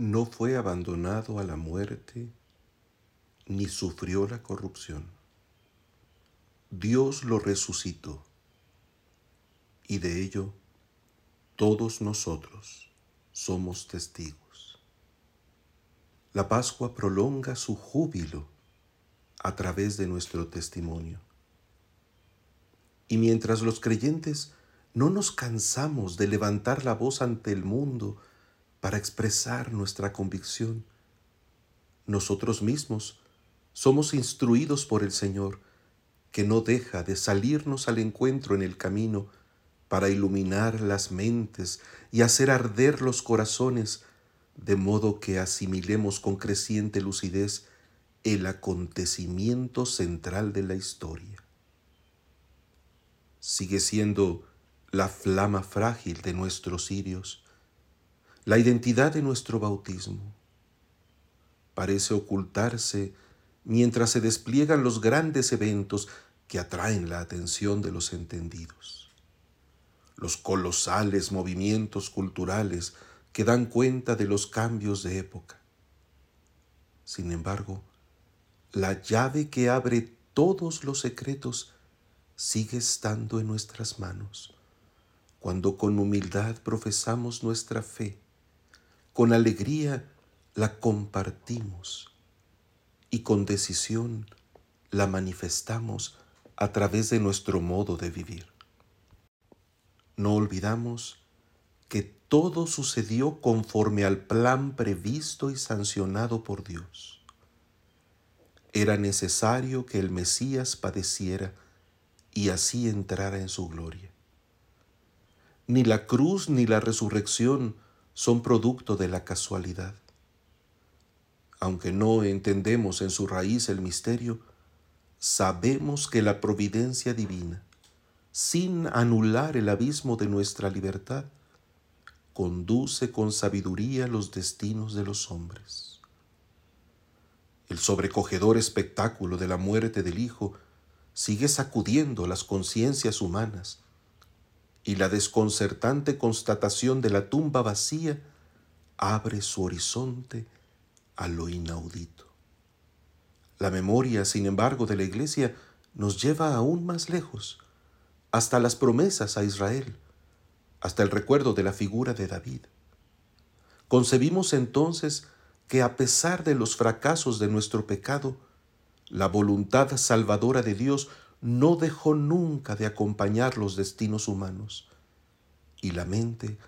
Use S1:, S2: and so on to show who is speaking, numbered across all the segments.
S1: no fue abandonado a la muerte ni sufrió la corrupción. Dios lo resucitó y de ello todos nosotros somos testigos. La Pascua prolonga su júbilo a través de nuestro testimonio. Y mientras los creyentes no nos cansamos de levantar la voz ante el mundo para expresar nuestra convicción, nosotros mismos somos instruidos por el Señor, que no deja de salirnos al encuentro en el camino para iluminar las mentes y hacer arder los corazones, de modo que asimilemos con creciente lucidez el acontecimiento central de la historia. Sigue siendo la flama frágil de nuestros cirios, la identidad de nuestro bautismo. Parece ocultarse mientras se despliegan los grandes eventos que atraen la atención de los entendidos los colosales movimientos culturales que dan cuenta de los cambios de época. Sin embargo, la llave que abre todos los secretos sigue estando en nuestras manos cuando con humildad profesamos nuestra fe, con alegría la compartimos y con decisión la manifestamos a través de nuestro modo de vivir. No olvidamos que todo sucedió conforme al plan previsto y sancionado por Dios. Era necesario que el Mesías padeciera y así entrara en su gloria. Ni la cruz ni la resurrección son producto de la casualidad. Aunque no entendemos en su raíz el misterio, sabemos que la providencia divina sin anular el abismo de nuestra libertad, conduce con sabiduría los destinos de los hombres. El sobrecogedor espectáculo de la muerte del Hijo sigue sacudiendo las conciencias humanas y la desconcertante constatación de la tumba vacía abre su horizonte a lo inaudito. La memoria, sin embargo, de la Iglesia nos lleva aún más lejos hasta las promesas a Israel, hasta el recuerdo de la figura de David. Concebimos entonces que a pesar de los fracasos de nuestro pecado, la voluntad salvadora de Dios no dejó nunca de acompañar los destinos humanos, y la mente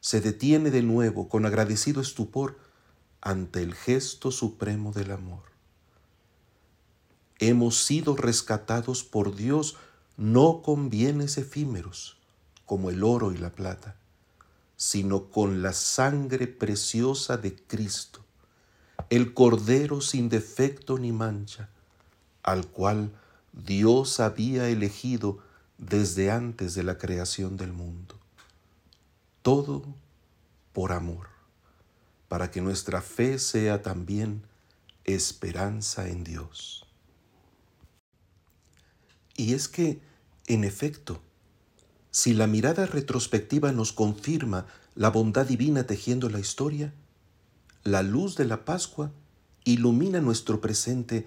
S1: se detiene de nuevo con agradecido estupor ante el gesto supremo del amor. Hemos sido rescatados por Dios no con bienes efímeros como el oro y la plata, sino con la sangre preciosa de Cristo, el Cordero sin defecto ni mancha, al cual Dios había elegido desde antes de la creación del mundo. Todo por amor, para que nuestra fe sea también esperanza en Dios. Y es que en efecto, si la mirada retrospectiva nos confirma la bondad divina tejiendo la historia, la luz de la Pascua ilumina nuestro presente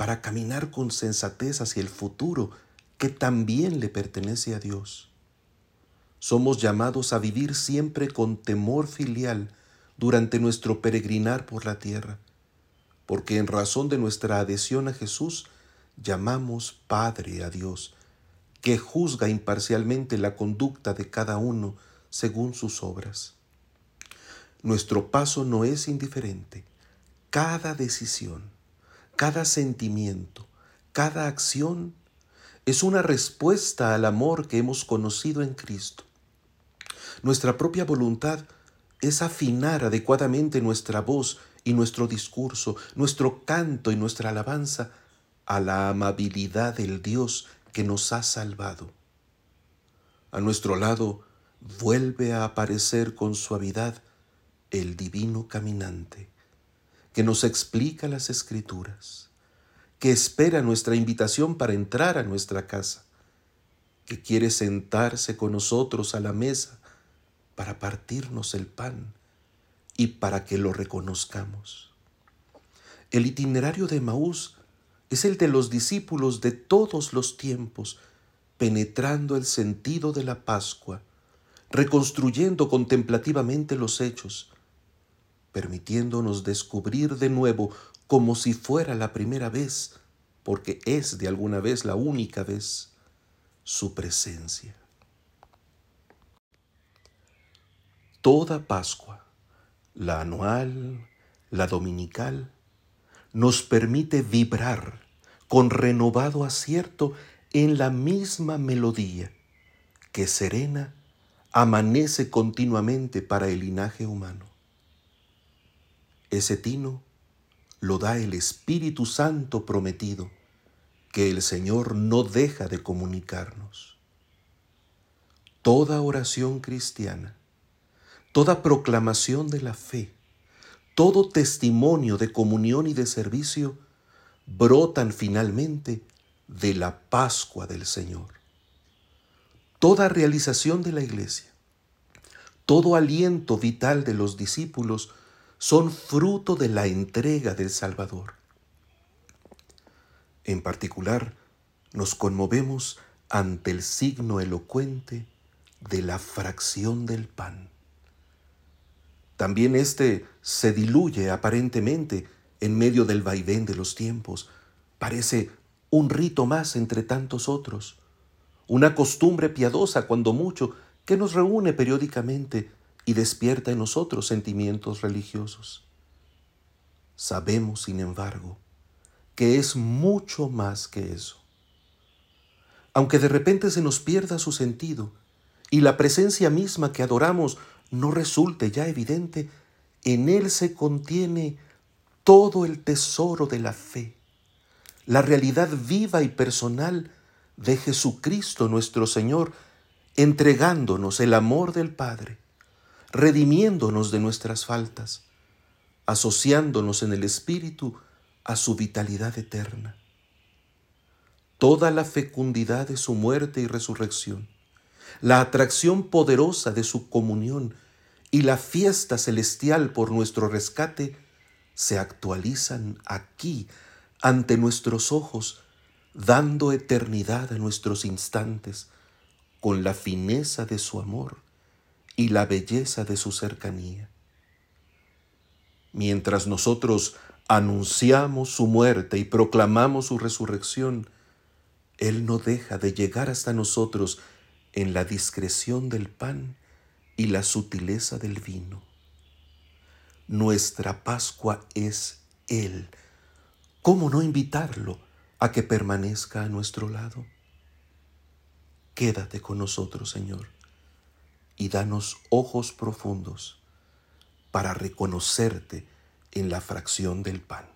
S1: para caminar con sensatez hacia el futuro que también le pertenece a Dios. Somos llamados a vivir siempre con temor filial durante nuestro peregrinar por la tierra, porque en razón de nuestra adhesión a Jesús llamamos Padre a Dios, que juzga imparcialmente la conducta de cada uno según sus obras. Nuestro paso no es indiferente. Cada decisión, cada sentimiento, cada acción es una respuesta al amor que hemos conocido en Cristo. Nuestra propia voluntad es afinar adecuadamente nuestra voz y nuestro discurso, nuestro canto y nuestra alabanza a la amabilidad del Dios que nos ha salvado. A nuestro lado vuelve a aparecer con suavidad el divino caminante, que nos explica las escrituras, que espera nuestra invitación para entrar a nuestra casa, que quiere sentarse con nosotros a la mesa para partirnos el pan y para que lo reconozcamos. El itinerario de Maús es el de los discípulos de todos los tiempos, penetrando el sentido de la Pascua, reconstruyendo contemplativamente los hechos, permitiéndonos descubrir de nuevo como si fuera la primera vez, porque es de alguna vez la única vez, su presencia. Toda Pascua, la anual, la dominical, nos permite vibrar con renovado acierto en la misma melodía que serena amanece continuamente para el linaje humano. Ese tino lo da el Espíritu Santo prometido, que el Señor no deja de comunicarnos. Toda oración cristiana, toda proclamación de la fe, todo testimonio de comunión y de servicio brotan finalmente de la Pascua del Señor. Toda realización de la iglesia, todo aliento vital de los discípulos son fruto de la entrega del Salvador. En particular, nos conmovemos ante el signo elocuente de la fracción del pan. También éste se diluye aparentemente en medio del vaivén de los tiempos. Parece un rito más entre tantos otros, una costumbre piadosa cuando mucho que nos reúne periódicamente y despierta en nosotros sentimientos religiosos. Sabemos, sin embargo, que es mucho más que eso. Aunque de repente se nos pierda su sentido y la presencia misma que adoramos no resulte ya evidente, en él se contiene todo el tesoro de la fe, la realidad viva y personal de Jesucristo nuestro Señor, entregándonos el amor del Padre redimiéndonos de nuestras faltas, asociándonos en el Espíritu a su vitalidad eterna. Toda la fecundidad de su muerte y resurrección, la atracción poderosa de su comunión y la fiesta celestial por nuestro rescate se actualizan aquí ante nuestros ojos, dando eternidad a nuestros instantes con la fineza de su amor y la belleza de su cercanía. Mientras nosotros anunciamos su muerte y proclamamos su resurrección, Él no deja de llegar hasta nosotros en la discreción del pan y la sutileza del vino. Nuestra Pascua es Él. ¿Cómo no invitarlo a que permanezca a nuestro lado? Quédate con nosotros, Señor y danos ojos profundos para reconocerte en la fracción del pan.